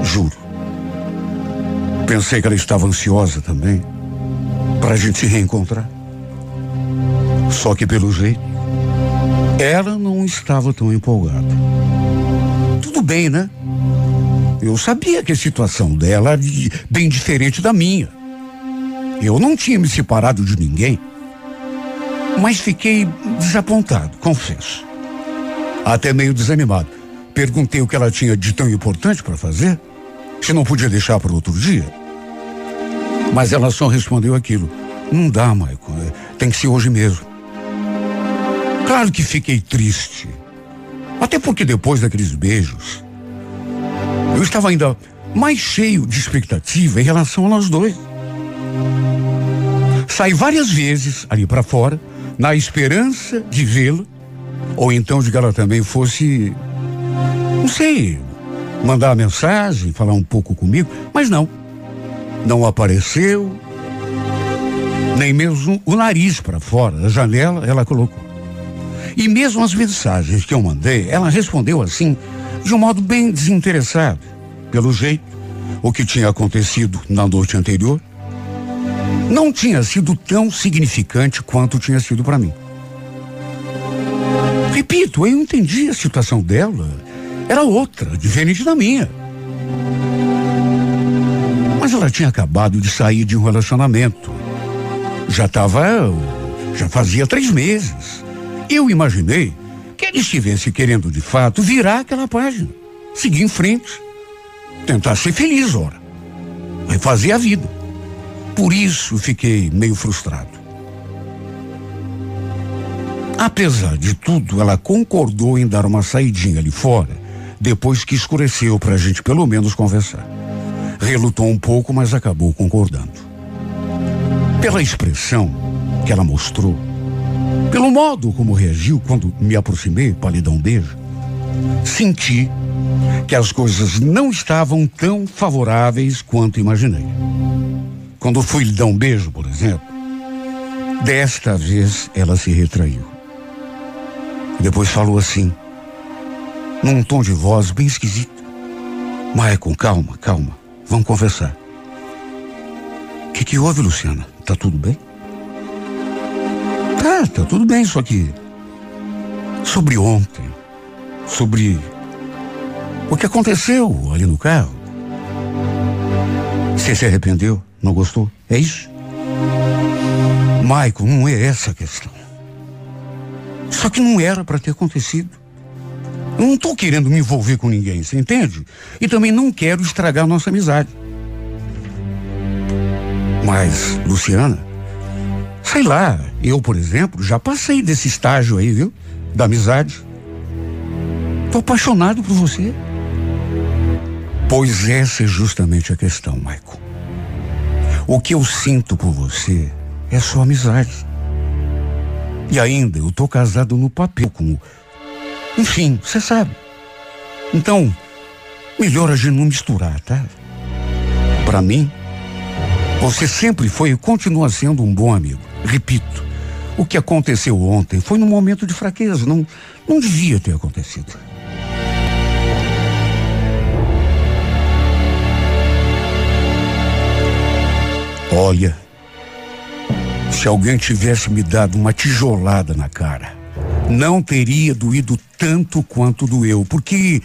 Juro. Pensei que ela estava ansiosa também para a gente se reencontrar. Só que pelo jeito, ela não estava tão empolgada. Tudo bem, né? Eu sabia que a situação dela era bem diferente da minha. Eu não tinha me separado de ninguém. Mas fiquei desapontado, confesso. Até meio desanimado. Perguntei o que ela tinha de tão importante para fazer. Se não podia deixar para outro dia. Mas ela só respondeu aquilo. Não dá, Michael. é, Tem que ser hoje mesmo. Claro que fiquei triste. Até porque depois daqueles beijos, eu estava ainda mais cheio de expectativa em relação a nós dois. Saí várias vezes ali para fora, na esperança de vê-la, ou então de que ela também fosse, não sei, mandar uma mensagem, falar um pouco comigo, mas não. Não apareceu, nem mesmo o nariz para fora da janela ela colocou. E mesmo as mensagens que eu mandei, ela respondeu assim, de um modo bem desinteressado. Pelo jeito, o que tinha acontecido na noite anterior não tinha sido tão significante quanto tinha sido para mim. Repito, eu entendi a situação dela. Era outra, diferente da minha. Mas ela tinha acabado de sair de um relacionamento. Já estava. Já fazia três meses. Eu imaginei que ele estivesse querendo de fato virar aquela página, seguir em frente, tentar ser feliz, ora, refazer a vida. Por isso fiquei meio frustrado. Apesar de tudo, ela concordou em dar uma saidinha ali fora, depois que escureceu para a gente pelo menos conversar. Relutou um pouco, mas acabou concordando. Pela expressão que ela mostrou, pelo modo como reagiu quando me aproximei para lhe dar um beijo, senti que as coisas não estavam tão favoráveis quanto imaginei. Quando fui lhe dar um beijo, por exemplo, desta vez ela se retraiu. Depois falou assim, num tom de voz bem esquisito. Michael, calma, calma, vamos conversar. O que, que houve, Luciana? Tá tudo bem? Tá, tá tudo bem, só que. Sobre ontem. Sobre. O que aconteceu ali no carro. Você se arrependeu? Não gostou? É isso? Michael, não é essa a questão. Só que não era para ter acontecido. Não estou querendo me envolver com ninguém, você entende? E também não quero estragar nossa amizade. Mas, Luciana, sei lá, eu, por exemplo, já passei desse estágio aí, viu? Da amizade. Tô apaixonado por você. Pois essa é justamente a questão, Michael. O que eu sinto por você é só amizade. E ainda eu tô casado no papel com. Enfim, você sabe. Então, melhor a gente não misturar, tá? Pra mim, você sempre foi e continua sendo um bom amigo. Repito, o que aconteceu ontem foi num momento de fraqueza, não, não devia ter acontecido. Olha, se alguém tivesse me dado uma tijolada na cara, não teria doído tanto quanto doeu, porque,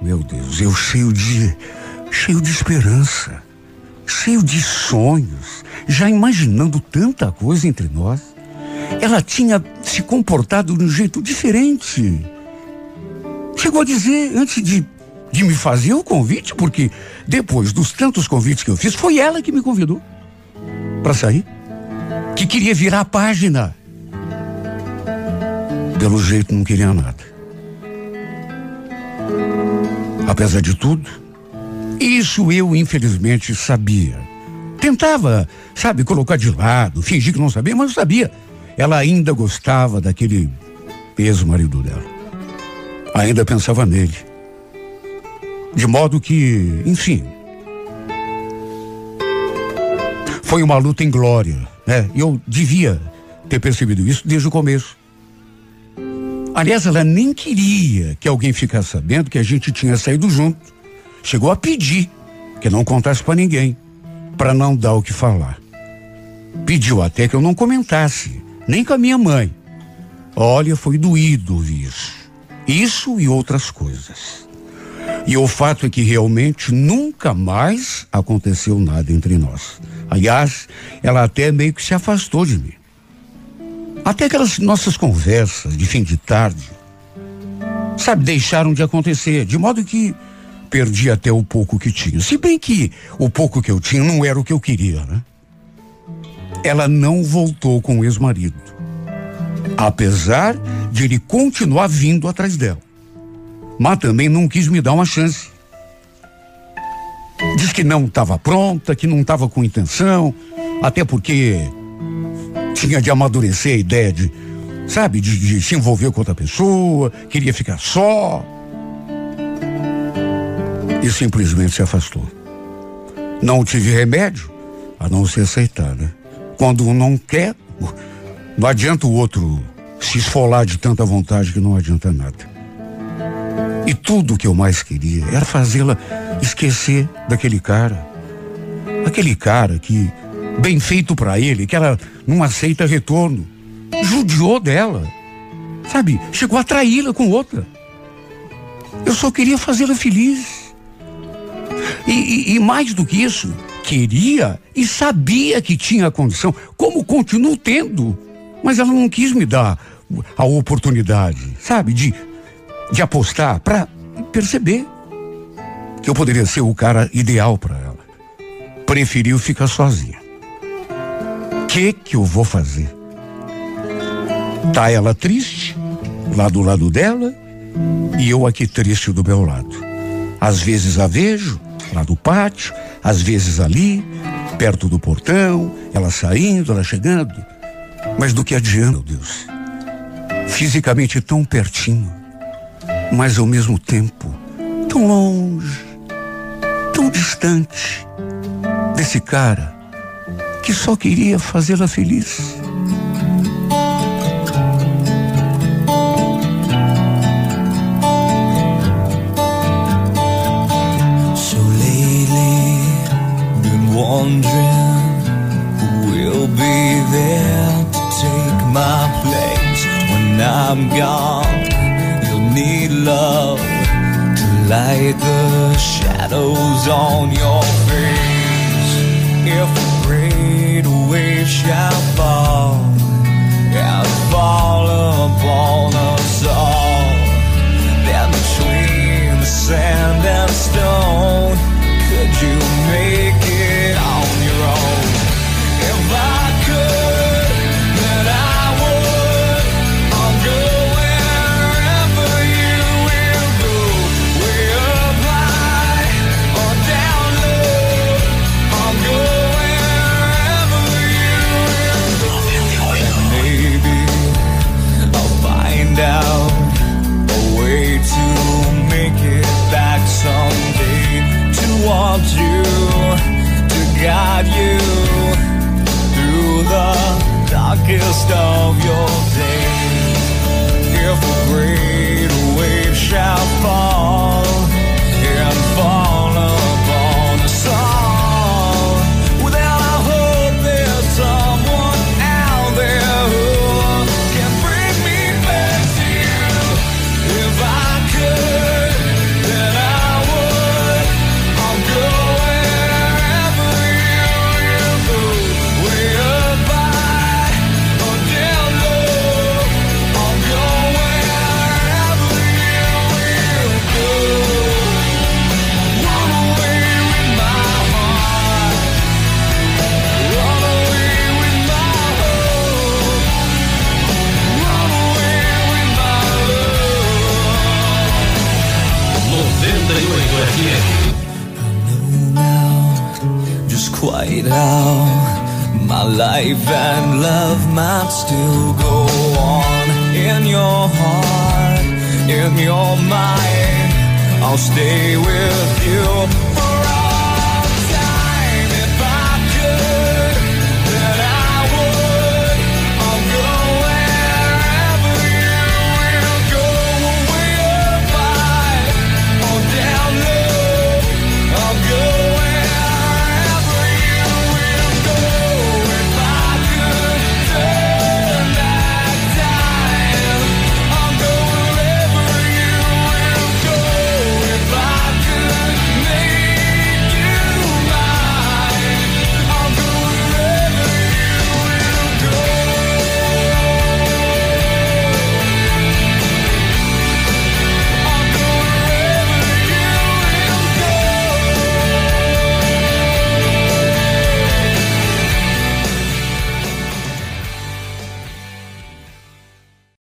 meu Deus, eu cheio de, cheio de esperança, cheio de sonhos, já imaginando tanta coisa entre nós. Ela tinha se comportado de um jeito diferente. Chegou a dizer, antes de, de me fazer o convite, porque depois dos tantos convites que eu fiz, foi ela que me convidou para sair. Que queria virar a página. Pelo jeito não queria nada. Apesar de tudo, isso eu infelizmente sabia. Tentava, sabe, colocar de lado, fingir que não sabia, mas eu sabia. Ela ainda gostava daquele ex-marido dela. Ainda pensava nele. De modo que, enfim. Foi uma luta em glória, né? Eu devia ter percebido isso desde o começo. Aliás, ela nem queria que alguém ficasse sabendo que a gente tinha saído junto. Chegou a pedir que não contasse para ninguém, para não dar o que falar. Pediu até que eu não comentasse, nem com a minha mãe. Olha, foi doído ouvir isso. Isso e outras coisas. E o fato é que realmente nunca mais aconteceu nada entre nós. Aliás, ela até meio que se afastou de mim. Até aquelas nossas conversas de fim de tarde, sabe, deixaram de acontecer, de modo que perdi até o pouco que tinha. Se bem que o pouco que eu tinha não era o que eu queria, né? Ela não voltou com o ex-marido. Apesar de ele continuar vindo atrás dela. Mas também não quis me dar uma chance. Diz que não estava pronta, que não estava com intenção, até porque tinha de amadurecer a ideia de, sabe, de, de se envolver com outra pessoa, queria ficar só. E simplesmente se afastou. Não tive remédio a não se aceitar, né? Quando um não quer, não adianta o outro se esfolar de tanta vontade que não adianta nada. E tudo que eu mais queria era fazê-la esquecer daquele cara. Aquele cara que, bem feito para ele, que ela não aceita retorno, judiou dela. Sabe, chegou a traí-la com outra. Eu só queria fazê-la feliz. E, e- e mais do que isso, queria e sabia que tinha a condição, como continuo tendo. Mas ela não quis me dar a oportunidade, sabe, de, de apostar para perceber que eu poderia ser o cara ideal para ela. Preferiu ficar sozinha. Que que eu vou fazer? Tá ela triste, lá do lado dela, e eu aqui triste do meu lado. Às vezes a vejo, lá do pátio, às vezes ali, perto do portão, ela saindo, ela chegando. Mas do que adianta, meu Deus? Fisicamente tão pertinho, mas ao mesmo tempo tão longe, tão distante desse cara que só queria fazê-la feliz. So lately, been wondering who will be there to take my place when I'm gone. You'll need love to light the shadows on your face. If a great wave shall fall and fall upon us all. Then between the sand and stone, could you make it guide you through the darkest of your days. If a great wave shall fall